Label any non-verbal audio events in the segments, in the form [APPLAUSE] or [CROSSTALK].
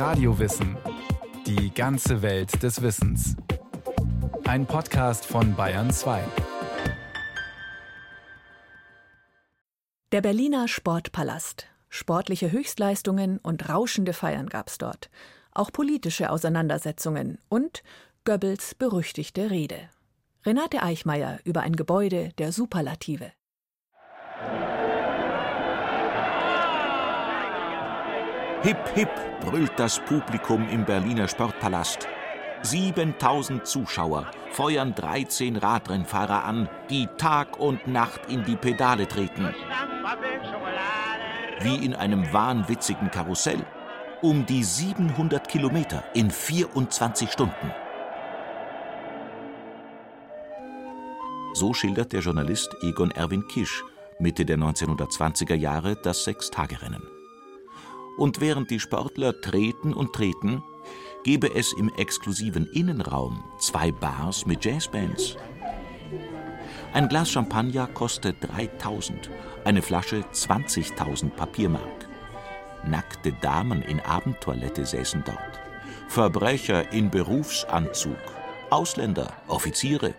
Radiowissen. Die ganze Welt des Wissens. Ein Podcast von Bayern 2. Der Berliner Sportpalast. Sportliche Höchstleistungen und rauschende Feiern gab's dort. Auch politische Auseinandersetzungen und Goebbels berüchtigte Rede. Renate Eichmeier über ein Gebäude der Superlative. Hip, hip, brüllt das Publikum im Berliner Sportpalast. 7000 Zuschauer feuern 13 Radrennfahrer an, die Tag und Nacht in die Pedale treten. Wie in einem wahnwitzigen Karussell. Um die 700 Kilometer in 24 Stunden. So schildert der Journalist Egon Erwin Kisch Mitte der 1920er Jahre das Sechstagerennen. Und während die Sportler treten und treten, gebe es im exklusiven Innenraum zwei Bars mit Jazzbands. Ein Glas Champagner kostet 3000, eine Flasche 20.000 Papiermark. Nackte Damen in Abendtoilette säßen dort. Verbrecher in Berufsanzug, Ausländer, Offiziere,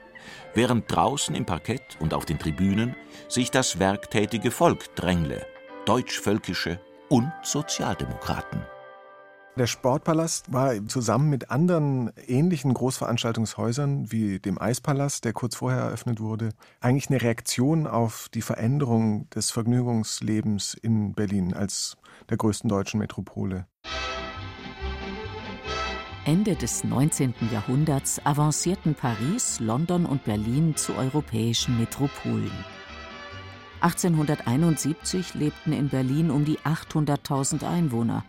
während draußen im Parkett und auf den Tribünen sich das werktätige Volk drängle, deutschvölkische und Sozialdemokraten. Der Sportpalast war zusammen mit anderen ähnlichen Großveranstaltungshäusern wie dem Eispalast, der kurz vorher eröffnet wurde, eigentlich eine Reaktion auf die Veränderung des Vergnügungslebens in Berlin als der größten deutschen Metropole. Ende des 19. Jahrhunderts avancierten Paris, London und Berlin zu europäischen Metropolen. 1871 lebten in Berlin um die 800.000 Einwohner.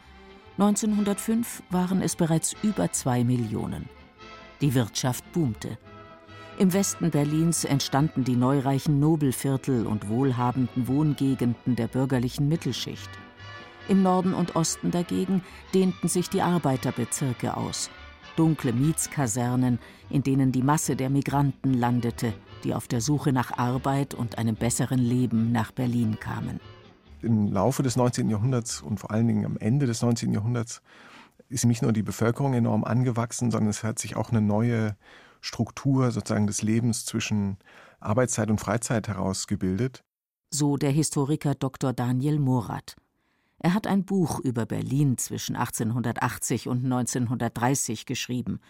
1905 waren es bereits über zwei Millionen. Die Wirtschaft boomte. Im Westen Berlins entstanden die neureichen Nobelviertel und wohlhabenden Wohngegenden der bürgerlichen Mittelschicht. Im Norden und Osten dagegen dehnten sich die Arbeiterbezirke aus. Dunkle Mietskasernen, in denen die Masse der Migranten landete, die auf der Suche nach Arbeit und einem besseren Leben nach Berlin kamen. Im Laufe des 19. Jahrhunderts und vor allen Dingen am Ende des 19. Jahrhunderts ist nicht nur die Bevölkerung enorm angewachsen, sondern es hat sich auch eine neue Struktur sozusagen des Lebens zwischen Arbeitszeit und Freizeit herausgebildet. So der Historiker Dr. Daniel Morath. Er hat ein Buch über Berlin zwischen 1880 und 1930 geschrieben.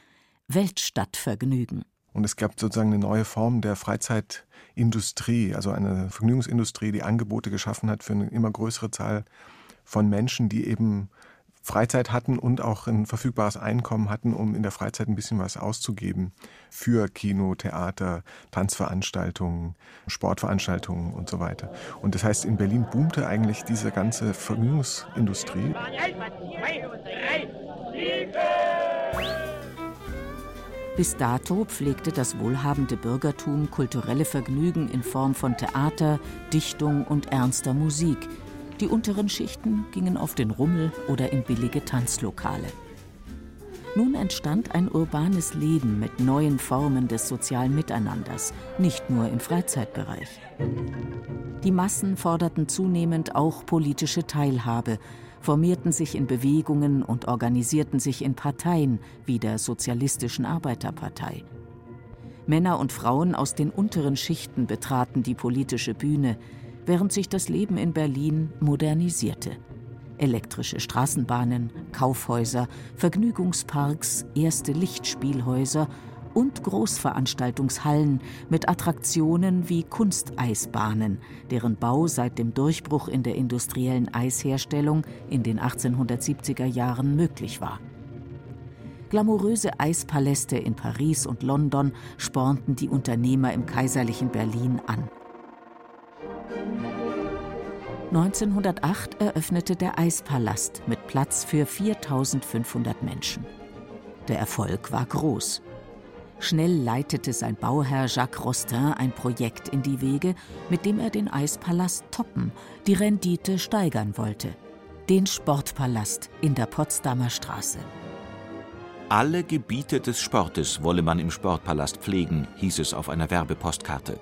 Weltstadtvergnügen. Und es gab sozusagen eine neue Form der Freizeitindustrie, also eine Vergnügungsindustrie, die Angebote geschaffen hat für eine immer größere Zahl von Menschen, die eben Freizeit hatten und auch ein verfügbares Einkommen hatten, um in der Freizeit ein bisschen was auszugeben für Kino, Theater, Tanzveranstaltungen, Sportveranstaltungen und so weiter. Und das heißt, in Berlin boomte eigentlich diese ganze Vergnügungsindustrie. Bis dato pflegte das wohlhabende Bürgertum kulturelle Vergnügen in Form von Theater, Dichtung und ernster Musik – die unteren Schichten gingen auf den Rummel oder in billige Tanzlokale. Nun entstand ein urbanes Leben mit neuen Formen des sozialen Miteinanders, nicht nur im Freizeitbereich. Die Massen forderten zunehmend auch politische Teilhabe, formierten sich in Bewegungen und organisierten sich in Parteien wie der Sozialistischen Arbeiterpartei. Männer und Frauen aus den unteren Schichten betraten die politische Bühne, während sich das Leben in Berlin modernisierte. Elektrische Straßenbahnen, Kaufhäuser, Vergnügungsparks, erste Lichtspielhäuser und Großveranstaltungshallen mit Attraktionen wie Kunsteisbahnen, deren Bau seit dem Durchbruch in der industriellen Eisherstellung in den 1870er Jahren möglich war. Glamouröse Eispaläste in Paris und London spornten die Unternehmer im kaiserlichen Berlin an. 1908 eröffnete der Eispalast mit Platz für 4500 Menschen. Der Erfolg war groß. Schnell leitete sein Bauherr Jacques Rostin ein Projekt in die Wege, mit dem er den Eispalast toppen, die Rendite steigern wollte. Den Sportpalast in der Potsdamer Straße. Alle Gebiete des Sportes wolle man im Sportpalast pflegen, hieß es auf einer Werbepostkarte.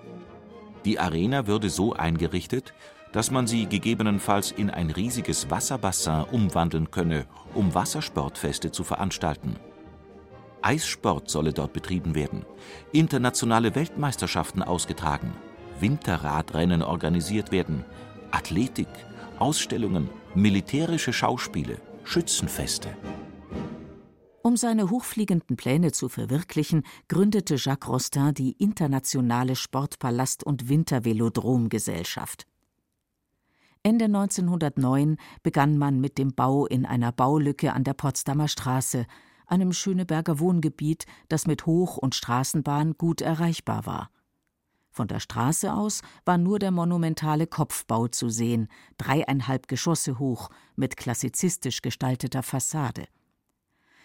Die Arena würde so eingerichtet, dass man sie gegebenenfalls in ein riesiges Wasserbassin umwandeln könne, um Wassersportfeste zu veranstalten. Eissport solle dort betrieben werden, internationale Weltmeisterschaften ausgetragen, Winterradrennen organisiert werden, Athletik, Ausstellungen, militärische Schauspiele, Schützenfeste. Um seine hochfliegenden Pläne zu verwirklichen, gründete Jacques Rostin die Internationale Sportpalast- und Wintervelodromgesellschaft. Ende 1909 begann man mit dem Bau in einer Baulücke an der Potsdamer Straße, einem Schöneberger Wohngebiet, das mit Hoch- und Straßenbahn gut erreichbar war. Von der Straße aus war nur der monumentale Kopfbau zu sehen, dreieinhalb Geschosse hoch, mit klassizistisch gestalteter Fassade.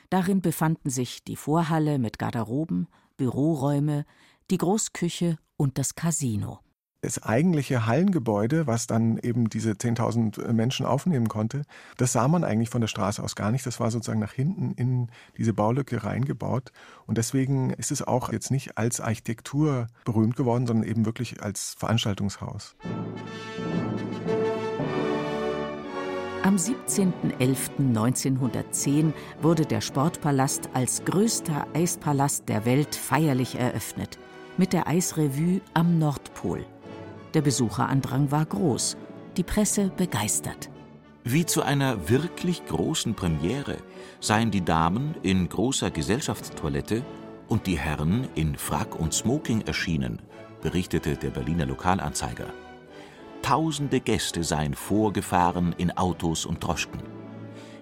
Darin befanden sich die Vorhalle mit Garderoben, Büroräume, die Großküche und das Casino das eigentliche Hallengebäude, was dann eben diese 10.000 Menschen aufnehmen konnte, das sah man eigentlich von der Straße aus gar nicht. Das war sozusagen nach hinten in diese Baulücke reingebaut. Und deswegen ist es auch jetzt nicht als Architektur berühmt geworden, sondern eben wirklich als Veranstaltungshaus. Am 17.11.1910 wurde der Sportpalast als größter Eispalast der Welt feierlich eröffnet, mit der Eisrevue am Nordpol. Der Besucherandrang war groß, die Presse begeistert. Wie zu einer wirklich großen Premiere seien die Damen in großer Gesellschaftstoilette und die Herren in Frack und Smoking erschienen, berichtete der Berliner Lokalanzeiger. Tausende Gäste seien vorgefahren in Autos und Droschken.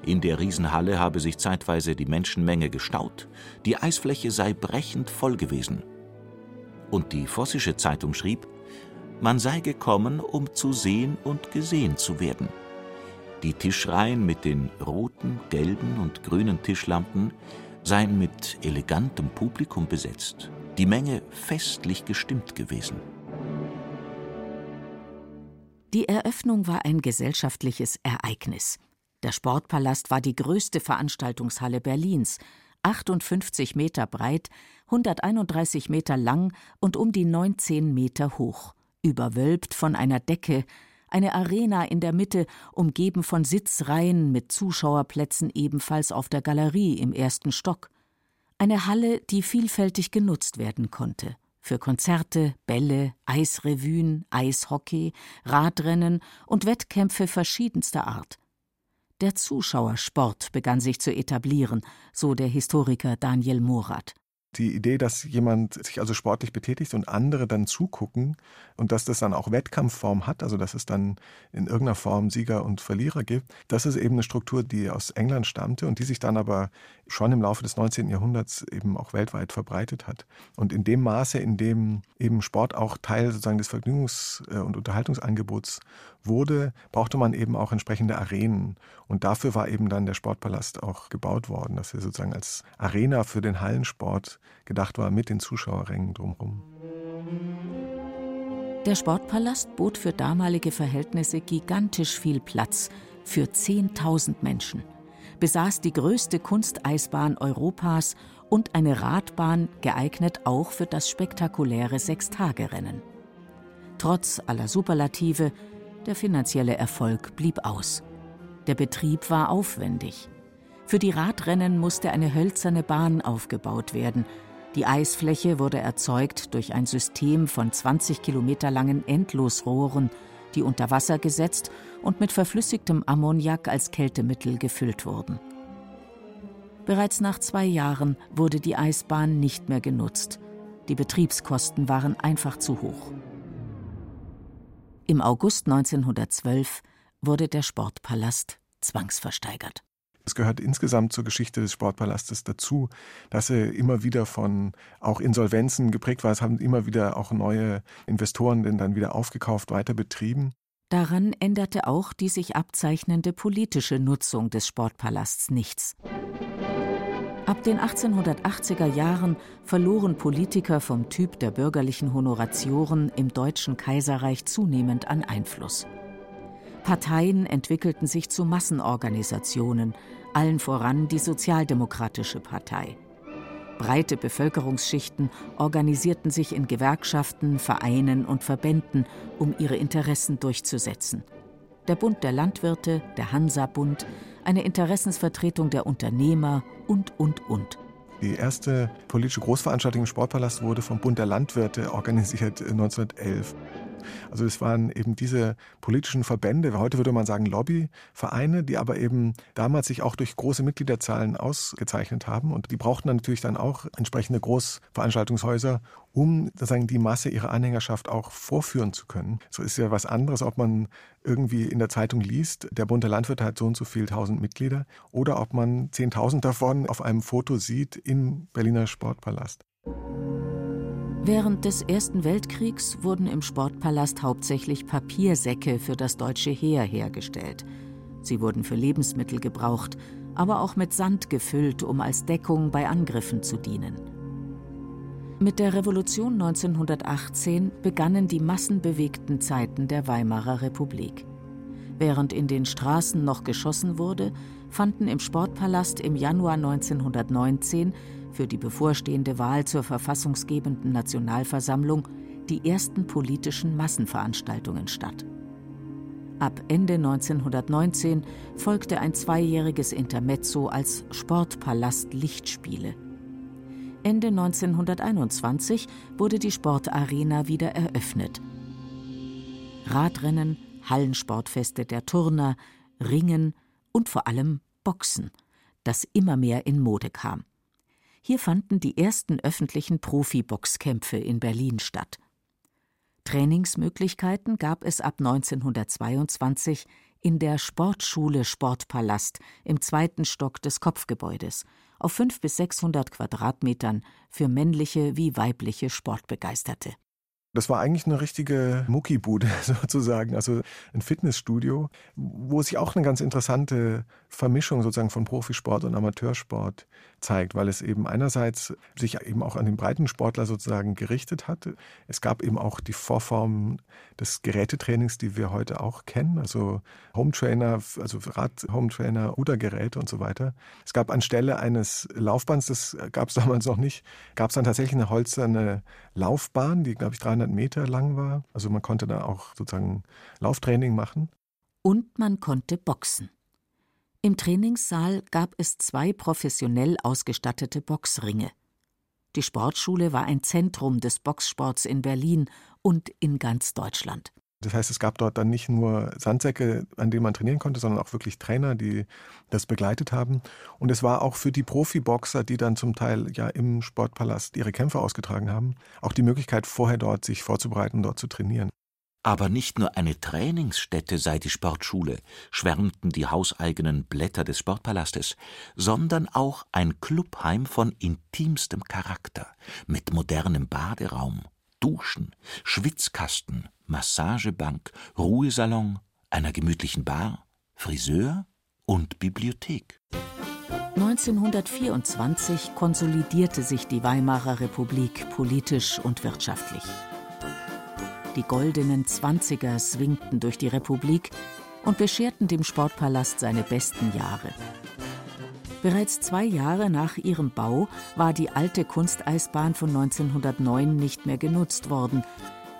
In der Riesenhalle habe sich zeitweise die Menschenmenge gestaut, die Eisfläche sei brechend voll gewesen. Und die Vossische Zeitung schrieb, man sei gekommen, um zu sehen und gesehen zu werden. Die Tischreihen mit den roten, gelben und grünen Tischlampen seien mit elegantem Publikum besetzt, die Menge festlich gestimmt gewesen. Die Eröffnung war ein gesellschaftliches Ereignis. Der Sportpalast war die größte Veranstaltungshalle Berlins, 58 Meter breit, 131 Meter lang und um die 19 Meter hoch überwölbt von einer Decke, eine Arena in der Mitte, umgeben von Sitzreihen mit Zuschauerplätzen ebenfalls auf der Galerie im ersten Stock. Eine Halle, die vielfältig genutzt werden konnte. Für Konzerte, Bälle, Eisrevuen, Eishockey, Radrennen und Wettkämpfe verschiedenster Art. Der Zuschauersport begann sich zu etablieren, so der Historiker Daniel Morath die Idee, dass jemand sich also sportlich betätigt und andere dann zugucken und dass das dann auch Wettkampfform hat, also dass es dann in irgendeiner Form Sieger und Verlierer gibt, das ist eben eine Struktur, die aus England stammte und die sich dann aber schon im Laufe des 19. Jahrhunderts eben auch weltweit verbreitet hat. Und in dem Maße, in dem eben Sport auch Teil sozusagen des Vergnügungs- äh, und Unterhaltungsangebots wurde, brauchte man eben auch entsprechende Arenen. Und dafür war eben dann der Sportpalast auch gebaut worden, dass er sozusagen als Arena für den Hallensport gedacht war mit den Zuschauerrängen drumherum. Der Sportpalast bot für damalige Verhältnisse gigantisch viel Platz für 10.000 Menschen, besaß die größte Kunsteisbahn Europas und eine Radbahn, geeignet auch für das spektakuläre Sechstagerennen. Trotz aller Superlative, der finanzielle Erfolg blieb aus. Der Betrieb war aufwendig. Für die Radrennen musste eine hölzerne Bahn aufgebaut werden. Die Eisfläche wurde erzeugt durch ein System von 20 Kilometer langen Endlosrohren, die unter Wasser gesetzt und mit verflüssigtem Ammoniak als Kältemittel gefüllt wurden. Bereits nach zwei Jahren wurde die Eisbahn nicht mehr genutzt. Die Betriebskosten waren einfach zu hoch. Im August 1912 wurde der Sportpalast zwangsversteigert. Es gehört insgesamt zur Geschichte des Sportpalastes dazu, dass er immer wieder von auch Insolvenzen geprägt war. Es haben immer wieder auch neue Investoren den dann wieder aufgekauft, weiter betrieben. Daran änderte auch die sich abzeichnende politische Nutzung des Sportpalasts nichts. Ab den 1880er Jahren verloren Politiker vom Typ der bürgerlichen Honoratioren im Deutschen Kaiserreich zunehmend an Einfluss. Parteien entwickelten sich zu Massenorganisationen, allen voran die Sozialdemokratische Partei. Breite Bevölkerungsschichten organisierten sich in Gewerkschaften, Vereinen und Verbänden, um ihre Interessen durchzusetzen. Der Bund der Landwirte, der Hansa-Bund, eine Interessensvertretung der Unternehmer und, und, und. Die erste politische Großveranstaltung im Sportpalast wurde vom Bund der Landwirte organisiert 1911. Also es waren eben diese politischen Verbände, heute würde man sagen Lobbyvereine, die aber eben damals sich auch durch große Mitgliederzahlen ausgezeichnet haben. Und die brauchten dann natürlich dann auch entsprechende Großveranstaltungshäuser, um sozusagen die Masse ihrer Anhängerschaft auch vorführen zu können. So ist ja was anderes, ob man irgendwie in der Zeitung liest, der Bund der Landwirte hat so und so viel tausend Mitglieder, oder ob man zehntausend davon auf einem Foto sieht im Berliner Sportpalast. Während des Ersten Weltkriegs wurden im Sportpalast hauptsächlich Papiersäcke für das deutsche Heer hergestellt. Sie wurden für Lebensmittel gebraucht, aber auch mit Sand gefüllt, um als Deckung bei Angriffen zu dienen. Mit der Revolution 1918 begannen die massenbewegten Zeiten der Weimarer Republik. Während in den Straßen noch geschossen wurde, fanden im Sportpalast im Januar 1919 für die bevorstehende Wahl zur verfassungsgebenden Nationalversammlung die ersten politischen Massenveranstaltungen statt. Ab Ende 1919 folgte ein zweijähriges Intermezzo als Sportpalast Lichtspiele. Ende 1921 wurde die Sportarena wieder eröffnet. Radrennen, Hallensportfeste der Turner, Ringen und vor allem Boxen, das immer mehr in Mode kam. Hier fanden die ersten öffentlichen Profi-Boxkämpfe in Berlin statt. Trainingsmöglichkeiten gab es ab 1922 in der Sportschule Sportpalast im zweiten Stock des Kopfgebäudes auf 500 bis 600 Quadratmetern für männliche wie weibliche Sportbegeisterte. Das war eigentlich eine richtige Muckibude [LAUGHS] sozusagen, also ein Fitnessstudio, wo sich auch eine ganz interessante Vermischung sozusagen von Profisport und Amateursport zeigt, weil es eben einerseits sich eben auch an den Breitensportler sozusagen gerichtet hat. Es gab eben auch die Vorform des Gerätetrainings, die wir heute auch kennen, also Hometrainer, also Rad-Hometrainer, Rudergeräte und so weiter. Es gab anstelle eines Laufbands, das gab es [LAUGHS] damals noch nicht, gab es dann tatsächlich eine holzerne Laufbahn, die glaube ich 300 Meter lang war. Also man konnte da auch sozusagen Lauftraining machen. Und man konnte boxen. Im Trainingssaal gab es zwei professionell ausgestattete Boxringe. Die Sportschule war ein Zentrum des Boxsports in Berlin und in ganz Deutschland. Das heißt, es gab dort dann nicht nur Sandsäcke, an denen man trainieren konnte, sondern auch wirklich Trainer, die das begleitet haben. Und es war auch für die Profiboxer, die dann zum Teil ja im Sportpalast ihre Kämpfe ausgetragen haben, auch die Möglichkeit, vorher dort sich vorzubereiten, dort zu trainieren. Aber nicht nur eine Trainingsstätte sei die Sportschule, schwärmten die hauseigenen Blätter des Sportpalastes, sondern auch ein Clubheim von intimstem Charakter, mit modernem Baderaum, Duschen, Schwitzkasten, Massagebank, Ruhesalon, einer gemütlichen Bar, Friseur und Bibliothek. 1924 konsolidierte sich die Weimarer Republik politisch und wirtschaftlich. Die goldenen Zwanziger swingten durch die Republik und bescherten dem Sportpalast seine besten Jahre. Bereits zwei Jahre nach ihrem Bau war die alte Kunsteisbahn von 1909 nicht mehr genutzt worden.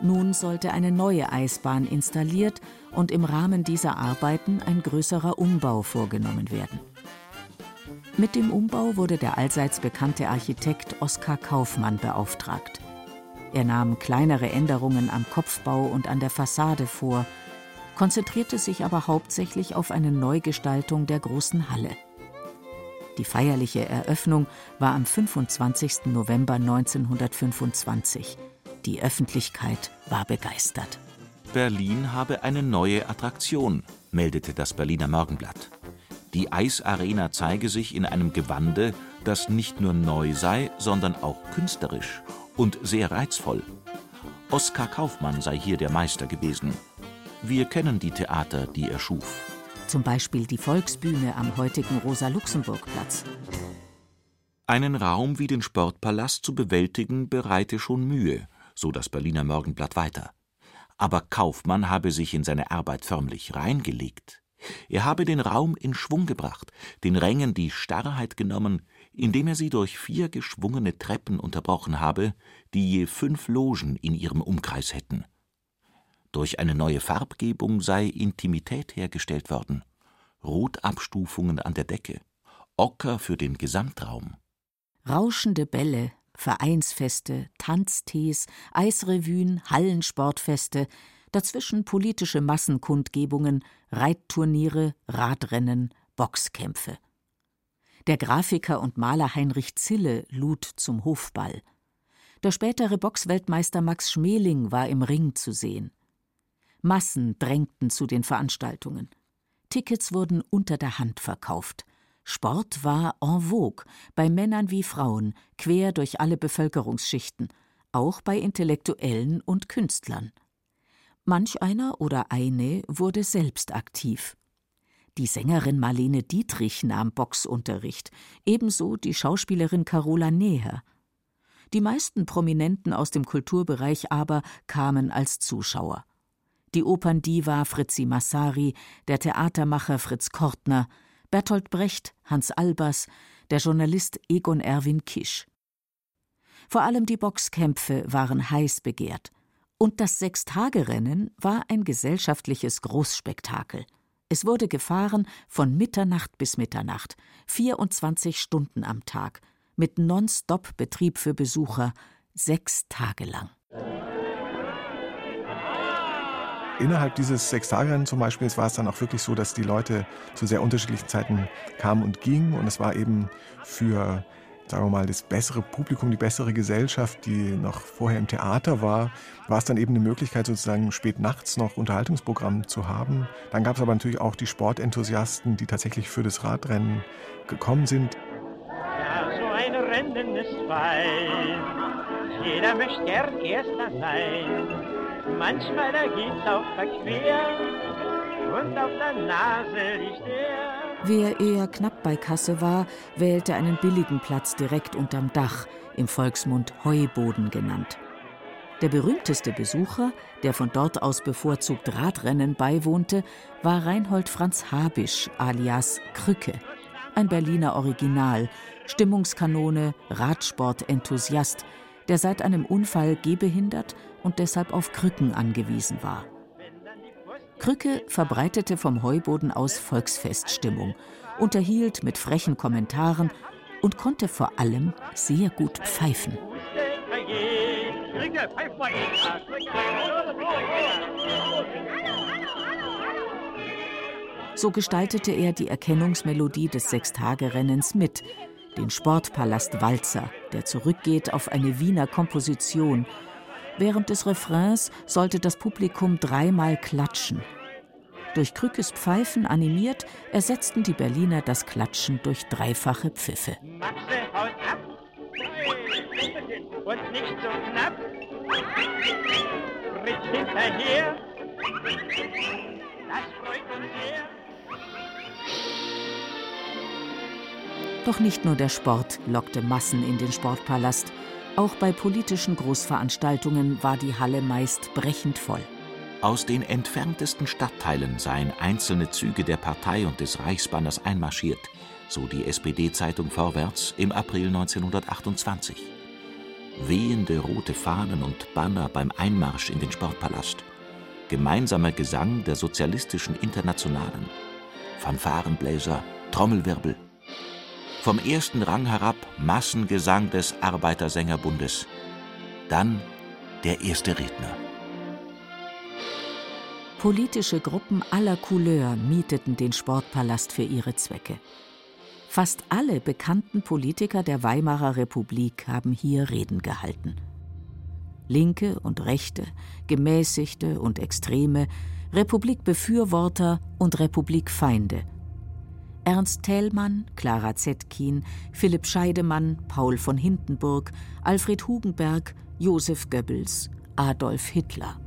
Nun sollte eine neue Eisbahn installiert und im Rahmen dieser Arbeiten ein größerer Umbau vorgenommen werden. Mit dem Umbau wurde der allseits bekannte Architekt Oskar Kaufmann beauftragt. Er nahm kleinere Änderungen am Kopfbau und an der Fassade vor, konzentrierte sich aber hauptsächlich auf eine Neugestaltung der großen Halle. Die feierliche Eröffnung war am 25. November 1925. Die Öffentlichkeit war begeistert. Berlin habe eine neue Attraktion, meldete das Berliner Morgenblatt. Die Eisarena zeige sich in einem Gewande, das nicht nur neu sei, sondern auch künstlerisch und sehr reizvoll. Oskar Kaufmann sei hier der Meister gewesen. Wir kennen die Theater, die er schuf. Zum Beispiel die Volksbühne am heutigen Rosa-Luxemburg-Platz. Einen Raum wie den Sportpalast zu bewältigen bereite schon Mühe, so das Berliner Morgenblatt weiter. Aber Kaufmann habe sich in seine Arbeit förmlich reingelegt. Er habe den Raum in Schwung gebracht, den Rängen die Starrheit genommen, indem er sie durch vier geschwungene Treppen unterbrochen habe, die je fünf Logen in ihrem Umkreis hätten. Durch eine neue Farbgebung sei Intimität hergestellt worden, Rotabstufungen an der Decke, Ocker für den Gesamtraum. Rauschende Bälle, Vereinsfeste, Tanztees, Eisrevuen, Hallensportfeste, dazwischen politische Massenkundgebungen, Reitturniere, Radrennen, Boxkämpfe. Der Grafiker und Maler Heinrich Zille lud zum Hofball. Der spätere Boxweltmeister Max Schmeling war im Ring zu sehen. Massen drängten zu den Veranstaltungen. Tickets wurden unter der Hand verkauft. Sport war en vogue, bei Männern wie Frauen, quer durch alle Bevölkerungsschichten, auch bei Intellektuellen und Künstlern. Manch einer oder eine wurde selbst aktiv. Die Sängerin Marlene Dietrich nahm Boxunterricht, ebenso die Schauspielerin Carola Neher. Die meisten Prominenten aus dem Kulturbereich aber kamen als Zuschauer die Operndiva Fritzi Massari, der Theatermacher Fritz Kortner, Bertolt Brecht, Hans Albers, der Journalist Egon Erwin Kisch. Vor allem die Boxkämpfe waren heiß begehrt. Und das Sechstagerennen war ein gesellschaftliches Großspektakel. Es wurde gefahren von Mitternacht bis Mitternacht, 24 Stunden am Tag, mit Non-Stop-Betrieb für Besucher, sechs Tage lang. Innerhalb dieses Sechstagerennen zum Beispiel war es dann auch wirklich so, dass die Leute zu sehr unterschiedlichen Zeiten kamen und gingen. Und es war eben für, sagen wir mal, das bessere Publikum, die bessere Gesellschaft, die noch vorher im Theater war, war es dann eben eine Möglichkeit, sozusagen spät nachts noch Unterhaltungsprogramm zu haben. Dann gab es aber natürlich auch die Sportenthusiasten, die tatsächlich für das Radrennen gekommen sind. Ja, so ein Rennen ist fein. Jeder möchte gern Erster sein. Manchmal da geht's auch verquer und auf der Nase liegt er. Wer eher knapp bei Kasse war, wählte einen billigen Platz direkt unterm Dach, im Volksmund Heuboden genannt. Der berühmteste Besucher, der von dort aus bevorzugt Radrennen beiwohnte, war Reinhold Franz Habisch alias Krücke, ein Berliner Original, Stimmungskanone, Radsport-Enthusiast, der seit einem Unfall gehbehindert und deshalb auf Krücken angewiesen war. Krücke verbreitete vom Heuboden aus Volksfeststimmung, unterhielt mit frechen Kommentaren und konnte vor allem sehr gut pfeifen. So gestaltete er die Erkennungsmelodie des Sechstagerennens mit, den Sportpalast Walzer, der zurückgeht auf eine Wiener Komposition, Während des Refrains sollte das Publikum dreimal klatschen. Durch Krückes Pfeifen animiert, ersetzten die Berliner das Klatschen durch dreifache Pfiffe. Maxe haut ab und nicht so knapp. Fritz hinterher, das freut uns sehr. Doch nicht nur der Sport lockte Massen in den Sportpalast. Auch bei politischen Großveranstaltungen war die Halle meist brechend voll. Aus den entferntesten Stadtteilen seien einzelne Züge der Partei und des Reichsbanners einmarschiert, so die SPD-Zeitung Vorwärts im April 1928. Wehende rote Fahnen und Banner beim Einmarsch in den Sportpalast. Gemeinsamer Gesang der sozialistischen Internationalen. Fanfarenbläser, Trommelwirbel, vom ersten Rang herab Massengesang des Arbeitersängerbundes. Dann der erste Redner. Politische Gruppen aller Couleur mieteten den Sportpalast für ihre Zwecke. Fast alle bekannten Politiker der Weimarer Republik haben hier Reden gehalten. Linke und Rechte, Gemäßigte und Extreme, Republikbefürworter und Republikfeinde – Ernst Thälmann, Clara Zetkin, Philipp Scheidemann, Paul von Hindenburg, Alfred Hugenberg, Josef Goebbels, Adolf Hitler.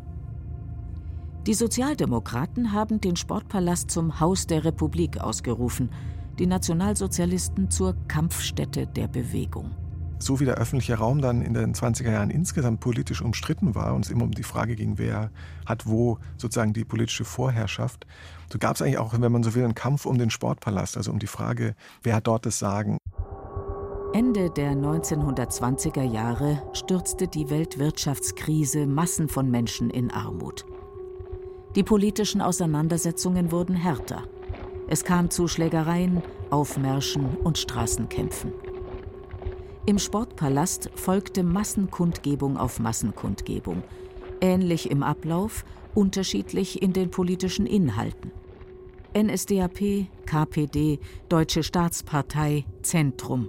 Die Sozialdemokraten haben den Sportpalast zum Haus der Republik ausgerufen, die Nationalsozialisten zur Kampfstätte der Bewegung. so wie der öffentliche Raum dann in den 20er Jahren insgesamt politisch umstritten war und es immer um die Frage ging, wer hat wo sozusagen die politische Vorherrschaft, so gab es eigentlich auch, wenn man so will, einen Kampf um den Sportpalast, also um die Frage, wer hat dort das Sagen. Ende der 1920er Jahre stürzte die Weltwirtschaftskrise Massen von Menschen in Armut. Die politischen Auseinandersetzungen wurden härter. Es kam zu Schlägereien, Aufmärschen und Straßenkämpfen. Im Sportpalast folgte Massenkundgebung auf Massenkundgebung, ähnlich im Ablauf, unterschiedlich in den politischen Inhalten. NSDAP, KPD, Deutsche Staatspartei, Zentrum.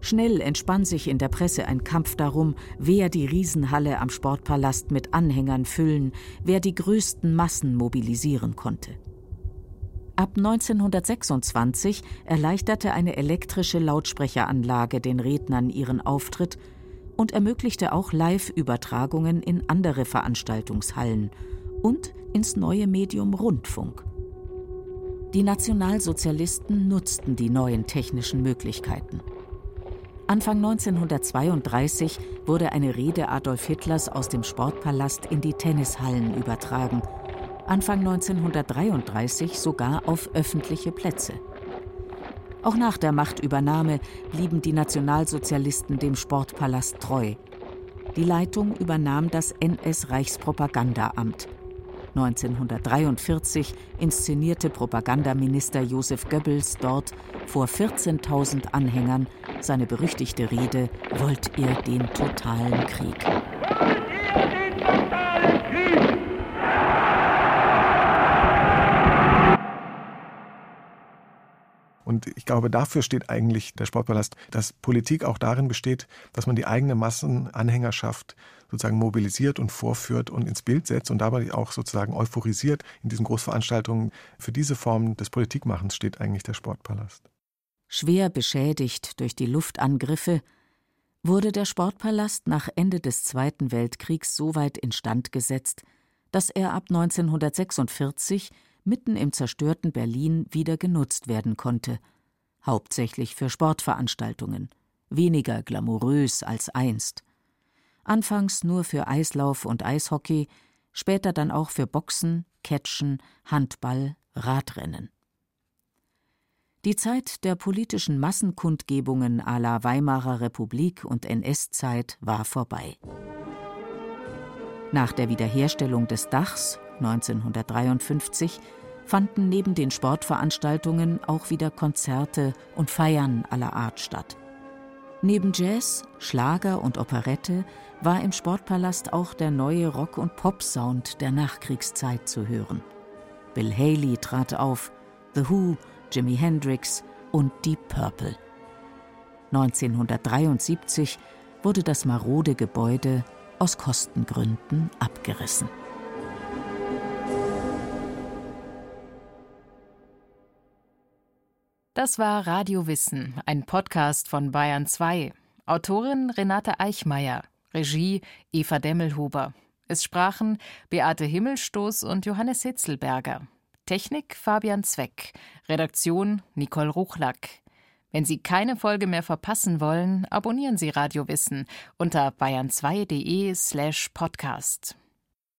Schnell entspann sich in der Presse ein Kampf darum, wer die Riesenhalle am Sportpalast mit Anhängern füllen, wer die größten Massen mobilisieren konnte. Ab 1926 erleichterte eine elektrische Lautsprecheranlage den Rednern ihren Auftritt und ermöglichte auch Live-Übertragungen in andere Veranstaltungshallen und ins neue Medium Rundfunk. Die Nationalsozialisten nutzten die neuen technischen Möglichkeiten. Anfang 1932 wurde eine Rede Adolf Hitlers aus dem Sportpalast in die Tennishallen übertragen – Anfang 1933 sogar auf öffentliche Plätze. Auch nach der Machtübernahme blieben die Nationalsozialisten dem Sportpalast treu. Die Leitung übernahm das NS-Reichspropagandaamt. 1943 inszenierte Propagandaminister Josef Goebbels dort vor 14.000 Anhängern seine berüchtigte Rede Wollt ihr den totalen Krieg? Ich glaube, dafür steht eigentlich der Sportpalast, dass Politik auch darin besteht, dass man die eigene Massenanhängerschaft sozusagen mobilisiert und vorführt und ins Bild setzt und dabei auch sozusagen euphorisiert in diesen Großveranstaltungen. Für diese Form des Politikmachens steht eigentlich der Sportpalast. Schwer beschädigt durch die Luftangriffe wurde der Sportpalast nach Ende des Zweiten Weltkriegs so weit instand gesetzt, dass er ab 1946 mitten im zerstörten Berlin wieder genutzt werden konnte, hauptsächlich für Sportveranstaltungen, weniger glamourös als einst. Anfangs nur für Eislauf und Eishockey, später dann auch für Boxen, Catchen, Handball, Radrennen. Die Zeit der politischen Massenkundgebungen à la Weimarer Republik und NS-Zeit war vorbei. Nach der Wiederherstellung des Dachs 1953 fanden neben den Sportveranstaltungen auch wieder Konzerte und Feiern aller Art statt. Neben Jazz, Schlager und Operette war im Sportpalast auch der neue Rock- und Pop-Sound der Nachkriegszeit zu hören. Bill Haley trat auf, The Who, Jimi Hendrix und Deep Purple. 1973 wurde das marode Gebäude aus Kostengründen abgerissen. Das war Radio Wissen, ein Podcast von Bayern 2. Autorin Renate Eichmeier, Regie Eva Demmelhuber. Es sprachen Beate Himmelstoß und Johannes Hitzelberger. Technik Fabian Zweck. Redaktion Nicole Ruchlack. Wenn Sie keine Folge mehr verpassen wollen, abonnieren Sie Radio Wissen unter bayern2.de slash podcast.